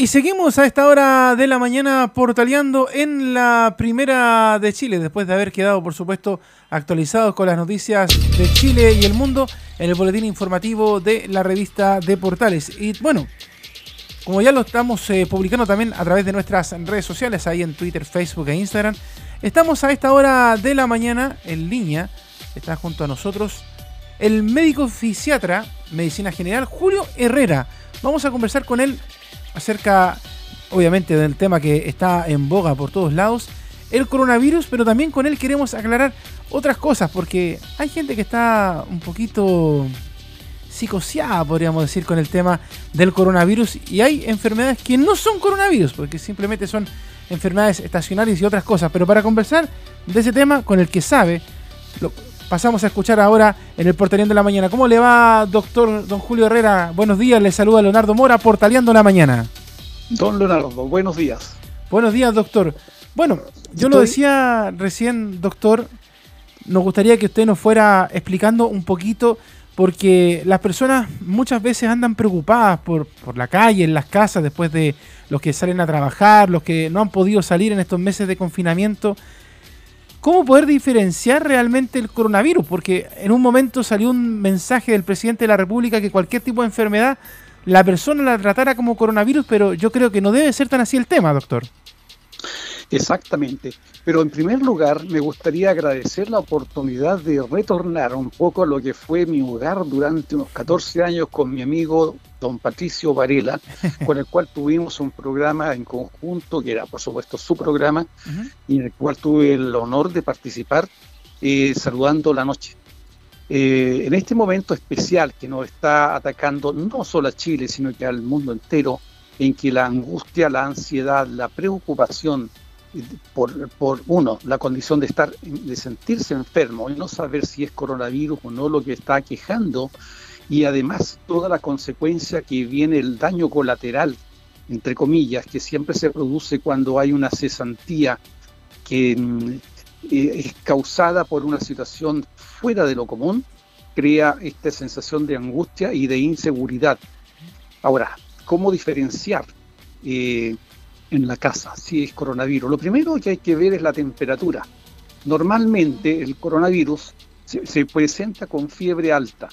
Y seguimos a esta hora de la mañana portaleando en la primera de Chile, después de haber quedado, por supuesto, actualizados con las noticias de Chile y el mundo en el boletín informativo de la revista de Portales. Y bueno, como ya lo estamos eh, publicando también a través de nuestras redes sociales, ahí en Twitter, Facebook e Instagram, estamos a esta hora de la mañana en línea, está junto a nosotros el médico fisiatra, medicina general, Julio Herrera. Vamos a conversar con él acerca, obviamente, del tema que está en boga por todos lados, el coronavirus, pero también con él queremos aclarar otras cosas, porque hay gente que está un poquito psicoseada, podríamos decir, con el tema del coronavirus, y hay enfermedades que no son coronavirus, porque simplemente son enfermedades estacionarias y otras cosas. Pero para conversar de ese tema con el que sabe, lo pasamos a escuchar ahora en el Portaleando de la Mañana. ¿Cómo le va, doctor don Julio Herrera? Buenos días, le saluda Leonardo Mora, Portaleando la Mañana. Don Leonardo, buenos días. Buenos días, doctor. Bueno, yo lo decía recién, doctor, nos gustaría que usted nos fuera explicando un poquito, porque las personas muchas veces andan preocupadas por, por la calle, en las casas, después de los que salen a trabajar, los que no han podido salir en estos meses de confinamiento. ¿Cómo poder diferenciar realmente el coronavirus? Porque en un momento salió un mensaje del presidente de la República que cualquier tipo de enfermedad la persona la tratara como coronavirus, pero yo creo que no debe ser tan así el tema, doctor. Exactamente. Pero en primer lugar, me gustaría agradecer la oportunidad de retornar un poco a lo que fue mi hogar durante unos 14 años con mi amigo don Patricio Varela, con el cual tuvimos un programa en conjunto, que era por supuesto su programa, y en el cual tuve el honor de participar eh, saludando la noche. Eh, en este momento especial que nos está atacando no solo a Chile, sino que al mundo entero, en que la angustia, la ansiedad, la preocupación por, por, uno, la condición de estar, de sentirse enfermo y no saber si es coronavirus o no lo que está quejando, y además toda la consecuencia que viene el daño colateral, entre comillas, que siempre se produce cuando hay una cesantía que mm, eh, es causada por una situación fuera de lo común, crea esta sensación de angustia y de inseguridad. Ahora, ¿cómo diferenciar? Eh, en la casa si es coronavirus. Lo primero que hay que ver es la temperatura. Normalmente el coronavirus se, presenta con fiebre alta,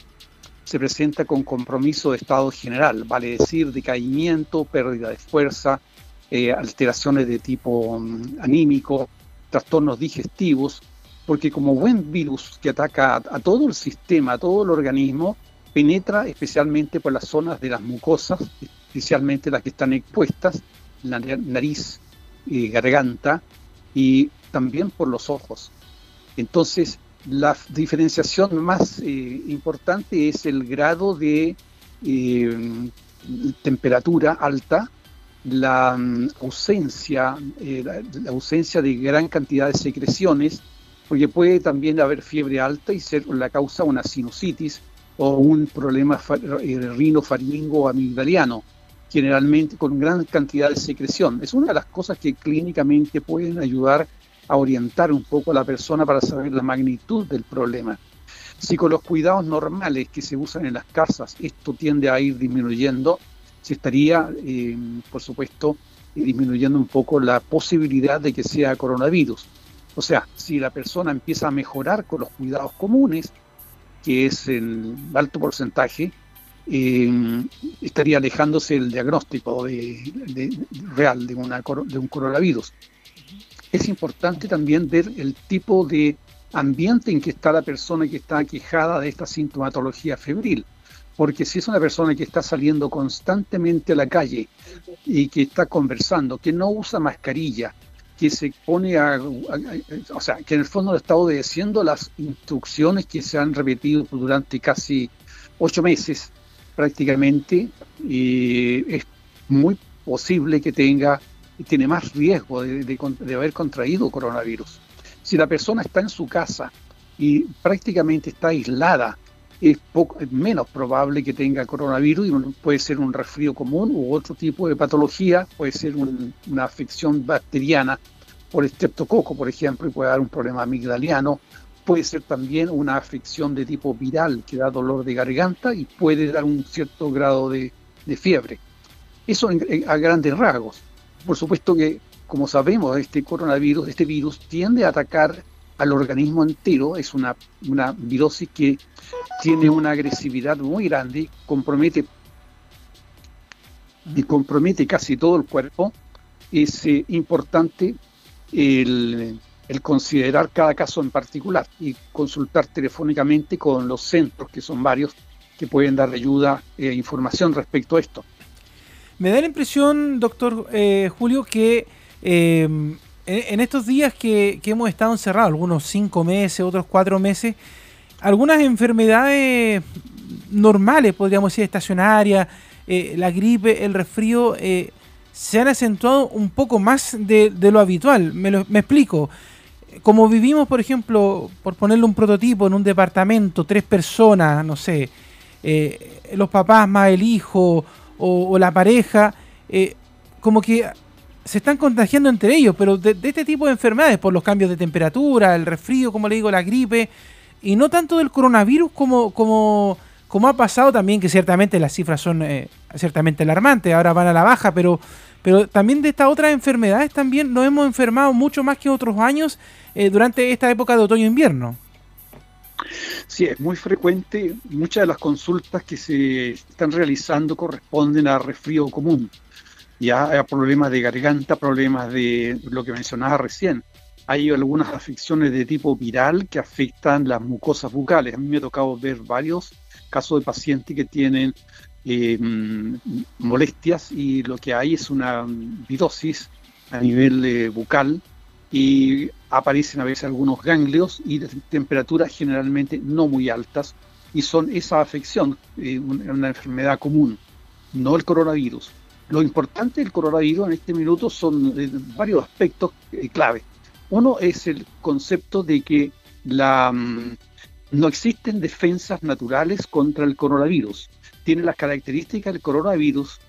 se presenta con compromiso de estado general, vale decir decaimiento, pérdida de fuerza, eh, alteraciones de tipo mm, anímico, trastornos digestivos, porque como buen virus que ataca a, todo el sistema, a todo el organismo, penetra especialmente por las zonas de las mucosas, especialmente las que están expuestas, nariz y garganta y también por los ojos. Entonces, la diferenciación más eh, importante es el grado de eh, temperatura alta, la mm, ausencia, eh, la, ausencia de gran cantidad de secreciones, porque puede también haber fiebre alta y ser la causa una sinusitis o un problema rinofaringo amigdaliano generalmente con gran cantidad de secreción. Es una de las cosas que clínicamente pueden ayudar a orientar un poco a la persona para saber la magnitud del problema. Si con los cuidados normales que se usan en las casas esto tiende a ir disminuyendo, se estaría, eh, por supuesto, disminuyendo un poco la posibilidad de que sea coronavirus. O sea, si la persona empieza a mejorar con los cuidados comunes, que es el alto porcentaje, eh, estaría alejándose el diagnóstico de, real de, una, de un coronavirus. Es importante también ver el tipo de ambiente en que está la persona que está quejada de esta sintomatología febril. Porque si es una persona que está saliendo constantemente a la calle y que está conversando, que no usa mascarilla, que se pone o sea, que en el fondo estado obedeciendo las instrucciones que se han repetido durante casi ocho meses, prácticamente y es muy posible que tenga tiene más riesgo de, haber contraído coronavirus. Si la persona está en su casa y prácticamente está aislada, es, menos probable que tenga coronavirus y puede ser un resfrío común u otro tipo de patología, puede ser una afección bacteriana por estreptococo, por ejemplo, y puede dar un problema amigdaliano puede ser también una afección de tipo viral que da dolor de garganta y puede dar un cierto grado de, fiebre. Eso a grandes rasgos. Por supuesto que, como sabemos, este coronavirus, este virus tiende a atacar al organismo entero, es una, una virosis que tiene una agresividad muy grande, compromete y compromete casi todo el cuerpo, es eh, importante el, considerar cada caso en particular y consultar telefónicamente con los centros, que son varios, que pueden dar ayuda e información respecto a esto. Me da la impresión, doctor eh, Julio, que en, estos días que, que, hemos estado encerrados, algunos cinco meses, otros cuatro meses, algunas enfermedades normales, podríamos decir, estacionarias, eh, la gripe, el resfrío, eh, se han acentuado un poco más de, lo habitual. Me, explico. Como vivimos, por ejemplo, por ponerle un prototipo en un departamento, tres personas, no sé, eh, los papás más el hijo o, la pareja, como que se están contagiando entre ellos, pero de, de, este tipo de enfermedades, por los cambios de temperatura, el resfrío, como le digo, la gripe, y no tanto del coronavirus como, como como ha pasado también, que ciertamente las cifras son eh, ciertamente alarmantes, ahora van a la baja, pero, pero también de estas otras enfermedades también nos hemos enfermado mucho más que otros años eh, durante esta época de otoño-invierno. Sí, es muy frecuente. Muchas de las consultas que se están realizando corresponden a resfrío común, ya a problemas de garganta, problemas de lo que mencionaba recién. Hay algunas afecciones de tipo viral que afectan las mucosas bucales. A mí me ha tocado ver varios casos de pacientes que tienen eh, molestias y lo que hay es una virosis a nivel eh, bucal y aparecen a veces algunos ganglios y temperaturas generalmente no muy altas y son esa afección, eh, una, enfermedad común, no el coronavirus. Lo importante del coronavirus en este minuto son varios aspectos clave. Uno es el concepto de que la, mm, no existen defensas naturales contra el coronavirus. Tiene las características del coronavirus,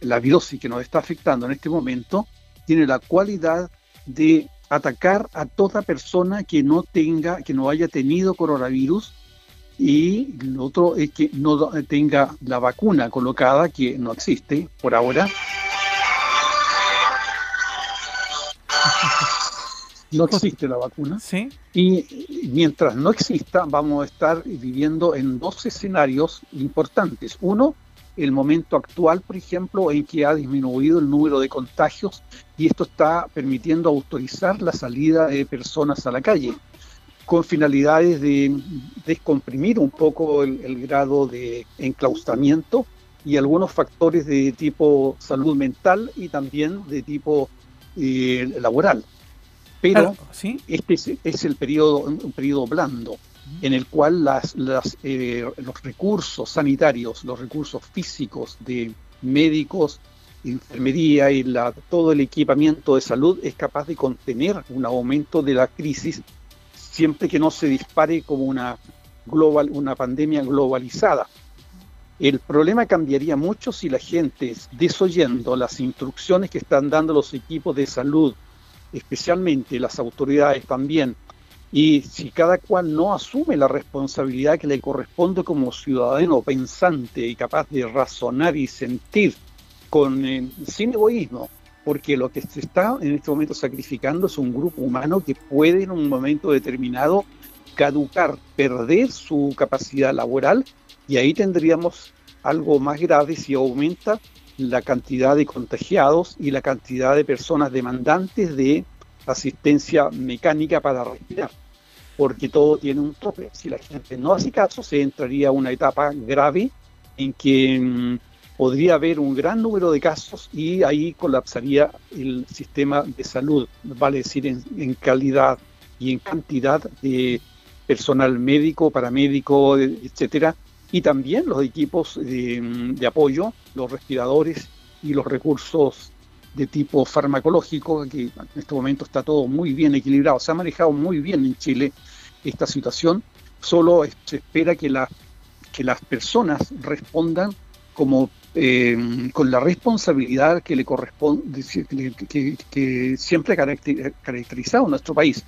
la, virosis que nos está afectando en este momento, tiene la cualidad de atacar a toda persona que no tenga, que no haya tenido coronavirus y lo otro es que no tenga la vacuna colocada, que no existe por ahora. no existe la vacuna. ¿Sí? Y mientras no exista, vamos a estar viviendo en dos escenarios importantes. Uno, el momento actual, por ejemplo, en que ha disminuido el número de contagios y esto está permitiendo autorizar la salida de personas a la calle con finalidades de descomprimir un poco el, grado de enclaustramiento y algunos factores de tipo salud mental y también de tipo eh, laboral. Pero este es, el periodo, un periodo blando en el cual las, eh, los recursos sanitarios, los recursos físicos de médicos, enfermería y la, todo el equipamiento de salud es capaz de contener un aumento de la crisis siempre que no se dispare como una, global, una pandemia globalizada. El problema cambiaría mucho si la gente, desoyendo las instrucciones que están dando los equipos de salud especialmente las autoridades también, y si cada cual no asume la responsabilidad que le corresponde como ciudadano pensante y capaz de razonar y sentir con, eh, sin egoísmo, porque lo que se está en este momento sacrificando es un grupo humano que puede en un momento determinado caducar, perder su capacidad laboral y ahí tendríamos algo más grave si aumenta la cantidad de contagiados y la cantidad de personas demandantes de asistencia mecánica para respirar, porque todo tiene un tope. Si la gente no hace caso, se entraría a una etapa grave en que mm, podría haber un gran número de casos y ahí colapsaría el sistema de salud, vale decir, en, calidad y en cantidad de personal médico, paramédico, etcétera, y también los equipos de, apoyo, los respiradores y los recursos de tipo farmacológico, que en este momento está todo muy bien equilibrado. Se ha manejado muy bien en Chile esta situación. Solo se espera que, la, que las personas respondan como eh, con la responsabilidad que le corresponde, que, que siempre ha caracterizado a nuestro país,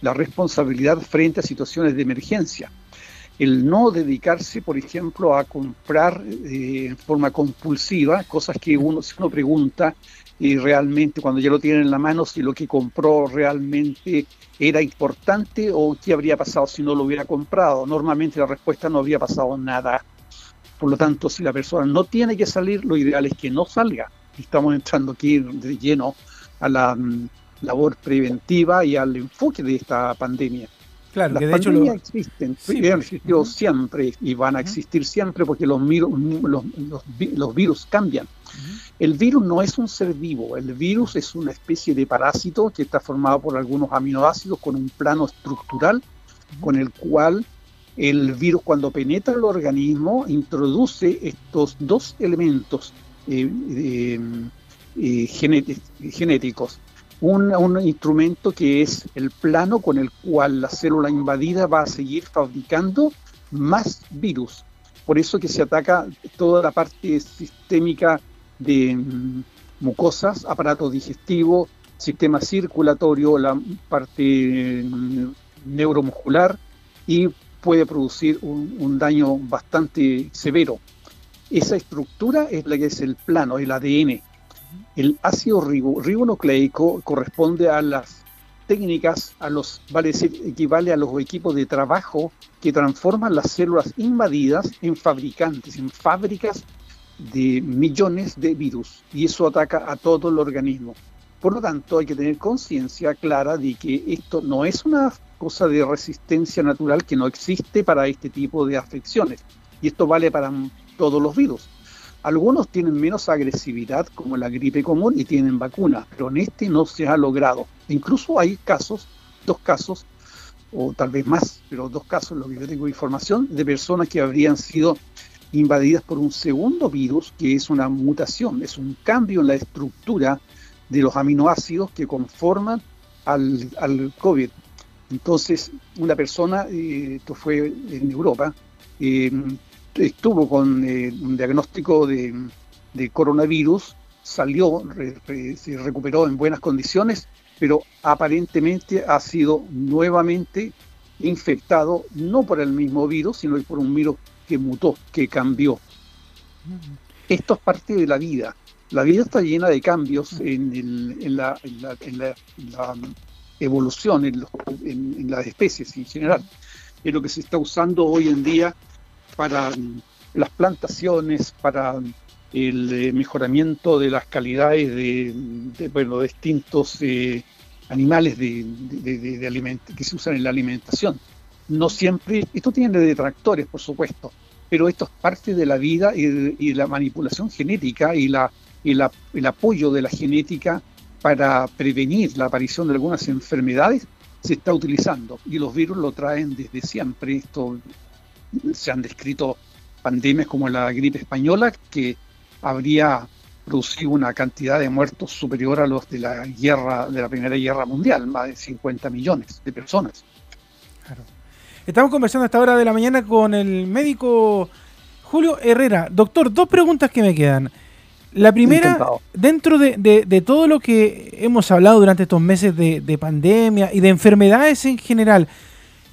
la responsabilidad frente a situaciones de emergencia el no dedicarse, por ejemplo, a comprar eh, en forma compulsiva, cosas que uno, si uno pregunta y realmente cuando ya lo tiene en la mano, si lo que compró realmente era importante o qué habría pasado si no lo hubiera comprado. Normalmente la respuesta no habría pasado nada. Por lo tanto, si la persona no tiene que salir, lo ideal es que no salga. Estamos entrando aquí de lleno a la mm, labor preventiva y al enfoque de esta pandemia. Claro, Las pandemias existen, han existido siempre y van a existir siempre porque los, los, los, virus cambian. El virus no es un ser vivo, el virus es una especie de parásito que está formado por algunos aminoácidos con un plano estructural con el cual el virus cuando penetra el organismo introduce estos dos elementos eh, eh, genéticos un, instrumento que es el plano con el cual la célula invadida va a seguir fabricando más virus. Por eso que se ataca toda la parte sistémica de mm, mucosas, aparato digestivo, sistema circulatorio, la parte mm, neuromuscular y puede producir un daño bastante severo. Esa estructura es la que es el plano, el ADN. El ácido ribonucleico corresponde a las técnicas, a los, vale decir, equivale a los equipos de trabajo que transforman las células invadidas en fabricantes, en fábricas de millones de virus, y eso ataca a todo el organismo. Por lo tanto, hay que tener conciencia clara de que esto no es una cosa de resistencia natural que no existe para este tipo de afecciones, y esto vale para todos los virus. Algunos tienen menos agresividad, como la gripe común, y tienen vacuna, pero en este no se ha logrado. Incluso hay casos, dos casos, o tal vez más, pero dos casos, lo que yo tengo información, de personas que habrían sido invadidas por un segundo virus, que es una mutación, es un cambio en la estructura de los aminoácidos que conforman al, al COVID. Entonces, una persona, eh, esto fue en Europa, eh, estuvo con eh, un diagnóstico de, coronavirus, salió, se recuperó en buenas condiciones, pero aparentemente ha sido nuevamente infectado no por el mismo virus, sino por un virus que mutó, que cambió. Esto es parte de la vida. La vida está llena de cambios en, la, evolución, en, en, las especies en general. Es lo que se está usando hoy en día para las plantaciones, para el eh, mejoramiento de las calidades de, bueno, distintos eh, animales de, de, que se usan en la alimentación. No siempre, esto tiene detractores, por supuesto, pero esto es parte de la vida y, la manipulación genética y, y el apoyo de la genética para prevenir la aparición de algunas enfermedades se está utilizando y los virus lo traen desde siempre. Esto se han descrito pandemias como la gripe española, que habría producido una cantidad de muertos superior a los de la guerra, de la Primera Guerra Mundial, más de 50 millones de personas. Estamos conversando a esta hora de la mañana con el médico Julio Herrera. Doctor, dos preguntas que me quedan. La primera, dentro de, todo lo que hemos hablado durante estos meses de, de pandemia y de enfermedades en general,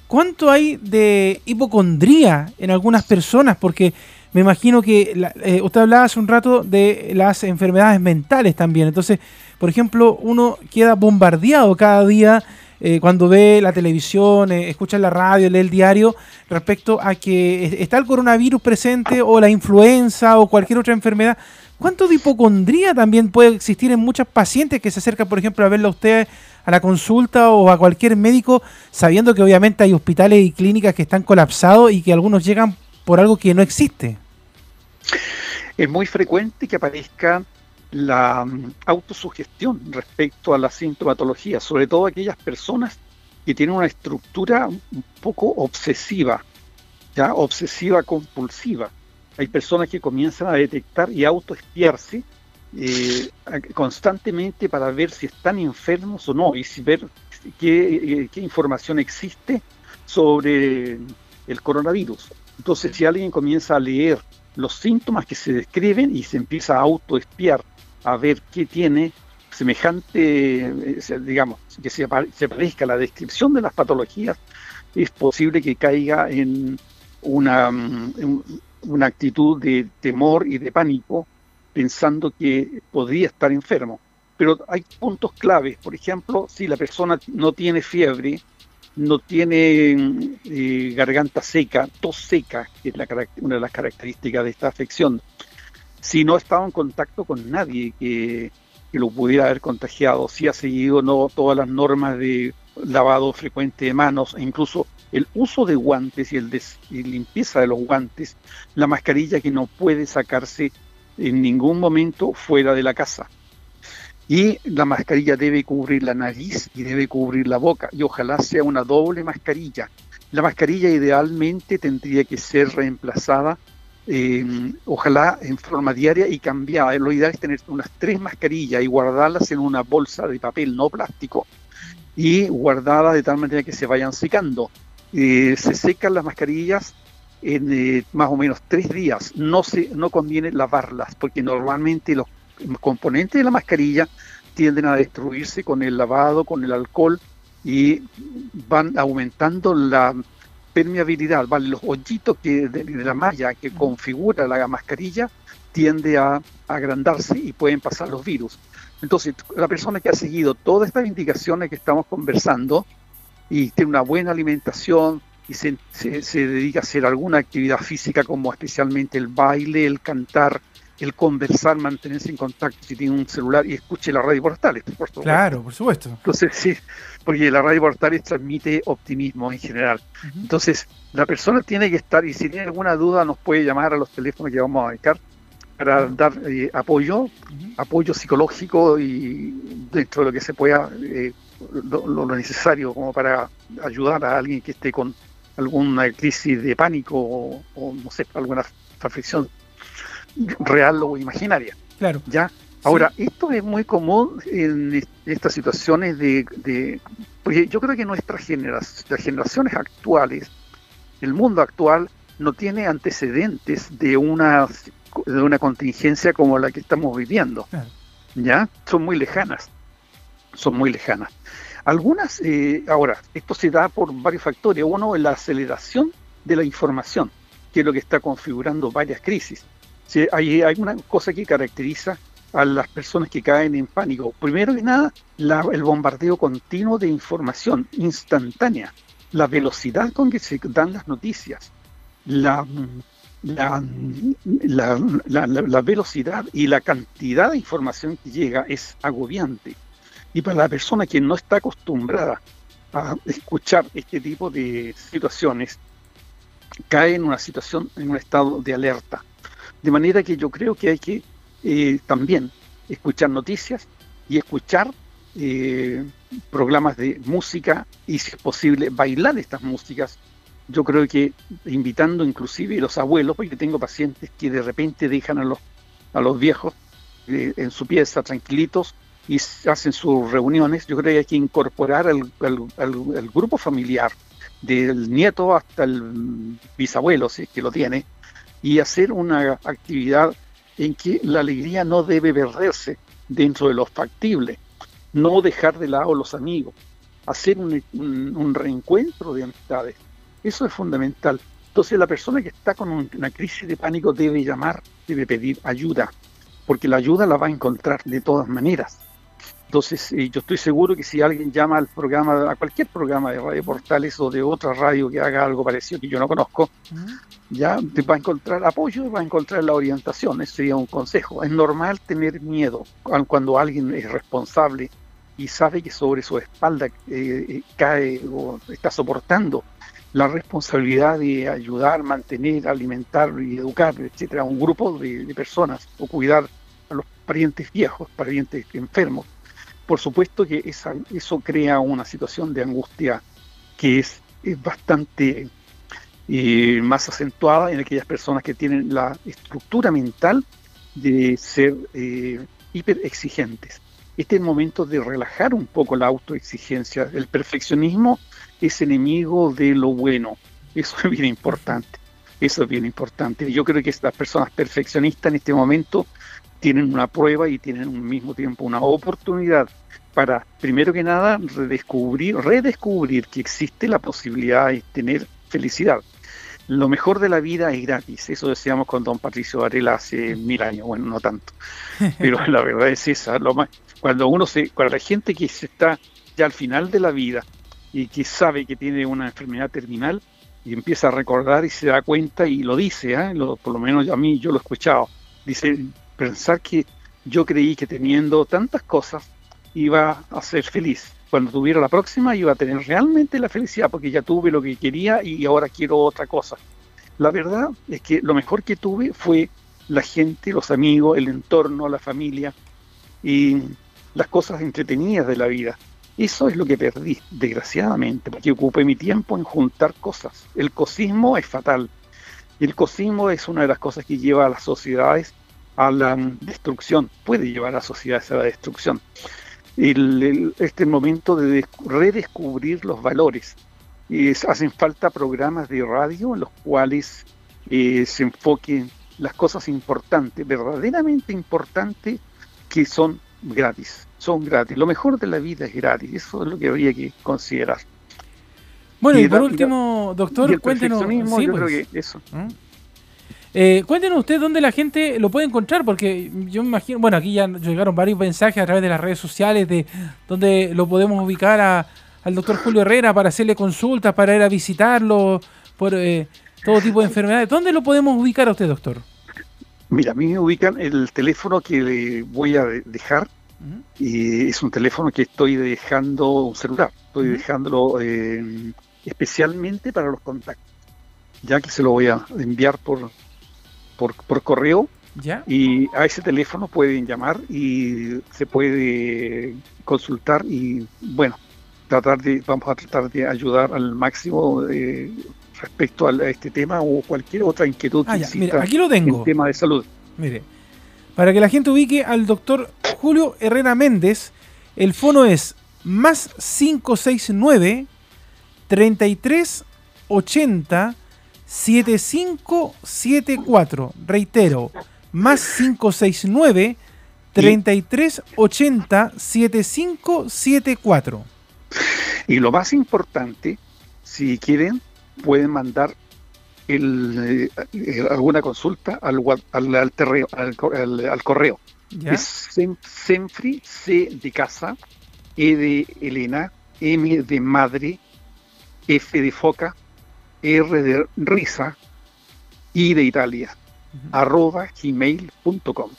¿Cuánto hay de hipocondría en algunas personas? Porque me imagino que eh, usted hablaba hace un rato de las enfermedades mentales también. Entonces, por ejemplo, uno queda bombardeado cada día eh, cuando ve la televisión, eh, escucha la radio, lee el diario respecto a que está el coronavirus presente o la influenza o cualquier otra enfermedad. ¿Cuánto de hipocondría también puede existir en muchos pacientes que se acercan, por ejemplo, a verla a usted a la consulta o a cualquier médico, sabiendo que obviamente hay hospitales y clínicas que están colapsados y que algunos llegan por algo que no existe? Es muy frecuente que aparezca la mm, autosugestión respecto a la sintomatología, sobre todo aquellas personas que tienen una estructura un poco obsesiva, ya obsesiva compulsiva. Hay personas que comienzan a detectar y autoespiarse eh, constantemente para ver si están enfermos o no y si ver qué, qué información existe sobre el coronavirus. Entonces, si alguien comienza a leer los síntomas que se describen y se empieza a autoespiar, a ver qué tiene semejante, eh, digamos, que se, parezca a la descripción de las patologías, es posible que caiga en una, mm, una actitud de temor y de pánico pensando que podría estar enfermo. Pero hay puntos claves, por ejemplo, si la persona no tiene fiebre, no tiene eh, garganta seca, tos seca, que es una de las características de esta afección, si no ha estado en contacto con nadie que, lo pudiera haber contagiado, si ha seguido no todas las normas de lavado frecuente de manos, e incluso el uso de guantes y el limpieza de los guantes, la mascarilla que no puede sacarse en ningún momento fuera de la casa. Y la mascarilla debe cubrir la nariz y debe cubrir la boca, y ojalá sea una doble mascarilla. La mascarilla idealmente tendría que ser reemplazada, em, ojalá en forma diaria y cambiada. Lo ideal es tener unas tres mascarillas y guardarlas en una bolsa de papel, no plástico, y guardadas de tal manera que se vayan secando. Eh, se secan las mascarillas en eh, más o menos tres días. No, se, no conviene lavarlas porque normalmente los componentes de la mascarilla tienden a destruirse con el lavado, con el alcohol y van aumentando la permeabilidad, ¿vale? los hoyitos que de, la malla que configura la mascarilla tiende a, agrandarse y pueden pasar los virus. Entonces, la persona que ha seguido todas estas indicaciones que estamos conversando y tiene una buena alimentación y se, se dedica a hacer alguna actividad física como especialmente el baile, el cantar, el conversar, mantenerse en contacto si tiene un celular y escuche la radio portales, por Claro, por supuesto. Entonces, sí, porque la radio portales transmite optimismo en general. Entonces, la persona tiene que estar, y si tiene alguna duda, nos puede llamar a los teléfonos que vamos a dedicar para dar eh, apoyo, apoyo psicológico y dentro de lo que se pueda, eh, lo, necesario como para ayudar a alguien que esté con alguna crisis de pánico o, o no sé, alguna aflicción real o imaginaria. Claro. ¿Ya? Ahora, esto es muy común en estas situaciones de, Porque yo creo que nuestras generaciones, las generaciones actuales, el mundo actual, no tiene antecedentes de una, de una contingencia como la que estamos viviendo. ¿Ya? Son muy lejanas. Son muy lejanas. Algunas, eh, ahora, esto se da por varios factores. Uno, la aceleración de la información, que es lo que está configurando varias crisis. Sí, hay, hay, una cosa que caracteriza a las personas que caen en pánico. Primero que nada, el bombardeo continuo de información instantánea, la velocidad con que se dan las noticias, la, la, la, velocidad y la cantidad de información que llega es agobiante. Y para la persona que no está acostumbrada a escuchar este tipo de situaciones, cae en una situación, en un estado de alerta de manera que yo creo que hay que eh, también escuchar noticias y escuchar eh, programas de música y si es posible bailar estas músicas. Yo creo que invitando inclusive los abuelos, porque tengo pacientes que de repente dejan a los, a los viejos eh, en su pieza tranquilitos y hacen sus reuniones, yo creo que hay que incorporar al, al grupo familiar, del nieto hasta el bisabuelo, si es que lo tiene, y hacer una actividad en que la alegría no debe perderse dentro de lo factible, no dejar de lado los amigos, hacer un, reencuentro de amistades. Eso es fundamental. Entonces la persona que está con una crisis de pánico debe llamar, debe pedir ayuda, porque la ayuda la va a encontrar de todas maneras. Entonces, eh, yo estoy seguro que si alguien llama al programa, a cualquier programa de Radio Portales o de otra radio que haga algo parecido que yo no conozco, ya va a encontrar apoyo, va a encontrar la orientación. Ese sería un consejo. Es normal tener miedo cuando alguien es responsable y sabe que sobre su espalda eh, eh, cae o está soportando la responsabilidad de ayudar, mantener, alimentar y educar, etcétera, a un grupo de personas o cuidar a los parientes viejos, parientes enfermos por supuesto que eso crea una situación de angustia que es, bastante eh, más acentuada en aquellas personas que tienen la estructura mental de ser eh, hiper exigentes. Este es el momento de relajar un poco la autoexigencia. El perfeccionismo es enemigo de lo bueno. Eso es bien importante. Eso es bien importante. Yo creo que estas personas perfeccionistas en este momento tienen una prueba y tienen al mismo tiempo una oportunidad para, primero que nada, redescubrir, redescubrir que existe la posibilidad de tener felicidad. lo mejor de la vida es gratis. Eso decíamos con don Patricio Varela hace mil años, bueno, no tanto. Pero la verdad es esa. Lo más, cuando uno se, cuando la gente que se está ya al final de la vida y que sabe que tiene una enfermedad terminal y empieza a recordar y se da cuenta y lo dice, ¿eh? por lo menos a mí yo lo he escuchado, dice, pensar que yo creí que teniendo tantas cosas iba a ser feliz. Cuando tuviera la próxima iba a tener realmente la felicidad porque ya tuve lo que quería y ahora quiero otra cosa. La verdad es que lo mejor que tuve fue la gente, los amigos, el entorno, la familia y las cosas entretenidas de la vida. Eso es lo que perdí, desgraciadamente, porque ocupé mi tiempo en juntar cosas. El cosismo es fatal. El cosismo es una de las cosas que lleva a las sociedades a la destrucción, puede llevar a las sociedades a la destrucción. El, este momento de redescubrir los valores. Y hacen falta programas de radio en los cuales eh, se enfoquen las cosas importantes, verdaderamente importantes, que son gratis son gratis. Lo mejor de la vida es gratis. Eso es lo que habría que considerar. Bueno, y, por último, doctor, cuéntenos. yo creo pues. que eso. ¿Mm? Eh, cuéntenos usted dónde la gente lo puede encontrar, porque yo me imagino, bueno, aquí ya llegaron varios mensajes a través de las redes sociales de dónde lo podemos ubicar a, al doctor Julio Herrera para hacerle consultas, para ir a visitarlo por eh, todo tipo de enfermedades. ¿Dónde lo podemos ubicar a usted, doctor? Mira, a mí me ubican el teléfono que le voy a dejar y es un teléfono que estoy dejando, un celular, estoy dejándolo eh, especialmente para los contactos, ya que se lo voy a enviar por, por, correo. ¿Ya? Y a ese teléfono pueden llamar y se puede consultar y bueno, tratar de, vamos a tratar de ayudar al máximo eh, respecto a este tema o cualquier otra inquietud ah, aquí lo tengo. en tema de salud. Mire, para que la gente ubique al doctor Julio Herrera Méndez, el fono es más 569 3380 7574. Reitero, más 569 3380 7574. Y lo más importante, si quieren, pueden mandar el, eh, alguna consulta al, al, al, al, correo. Es Senfri, C de casa, E de Elena, M de madre, F de foca, R de risa, I de Italia, arroba gmail.com.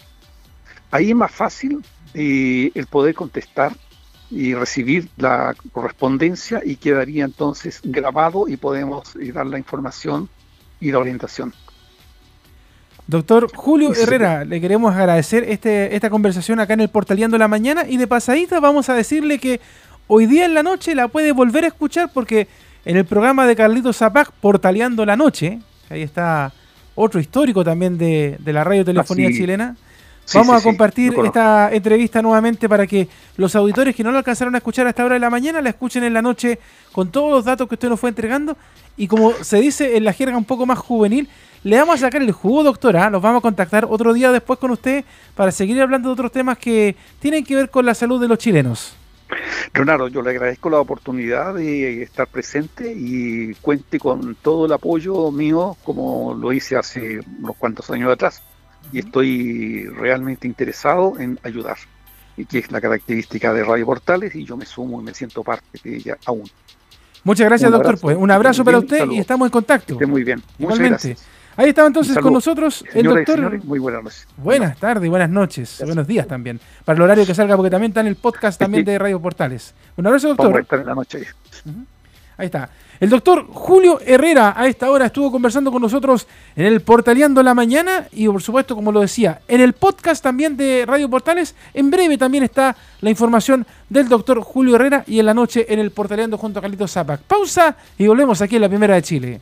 Ahí es más fácil eh, el poder contestar y recibir la correspondencia y quedaría entonces grabado y podemos eh, dar la información y la orientación. Doctor Julio Herrera, le queremos agradecer este, esta conversación acá en el Portaleando la Mañana y de pasadita vamos a decirle que hoy día en la noche la puede volver a escuchar porque en el programa de Carlito Zapac, Portaleando la Noche, ahí está otro histórico también de, la radio telefonía chilena, vamos a compartir esta entrevista nuevamente para que los auditores que no lo alcanzaron a escuchar a esta hora de la mañana la escuchen en la noche con todos los datos que usted nos fue entregando y como se dice en la jerga un poco más juvenil, le vamos a sacar el jugo, doctora. Nos vamos a contactar otro día después con usted para seguir hablando de otros temas que tienen que ver con la salud de los chilenos. Leonardo, yo le agradezco la oportunidad de estar presente y cuente con todo el apoyo mío como lo hice hace unos cuantos años atrás. Y estoy realmente interesado en ayudar, y que es la característica de Radio Portales y yo me sumo y me siento parte de ella aún. Muchas gracias, doctor. Pues un abrazo para usted y estamos en contacto. esté muy bien. Muchas gracias. Ahí estaba entonces con nosotros el doctor. muy buenas noches. Buenas tardes, buenas noches, buenos días también. Para el horario que salga, porque también está en el podcast también de Radio Portales. Un abrazo, doctor. Vamos a estar en la noche. Ahí está. El doctor Julio Herrera a esta hora estuvo conversando con nosotros en el Portaleando la Mañana y por supuesto, como lo decía, en el podcast también de Radio Portales. En breve también está la información del doctor Julio Herrera y en la noche en el Portaleando junto a Carlitos Zapac. Pausa y volvemos aquí en la Primera de Chile.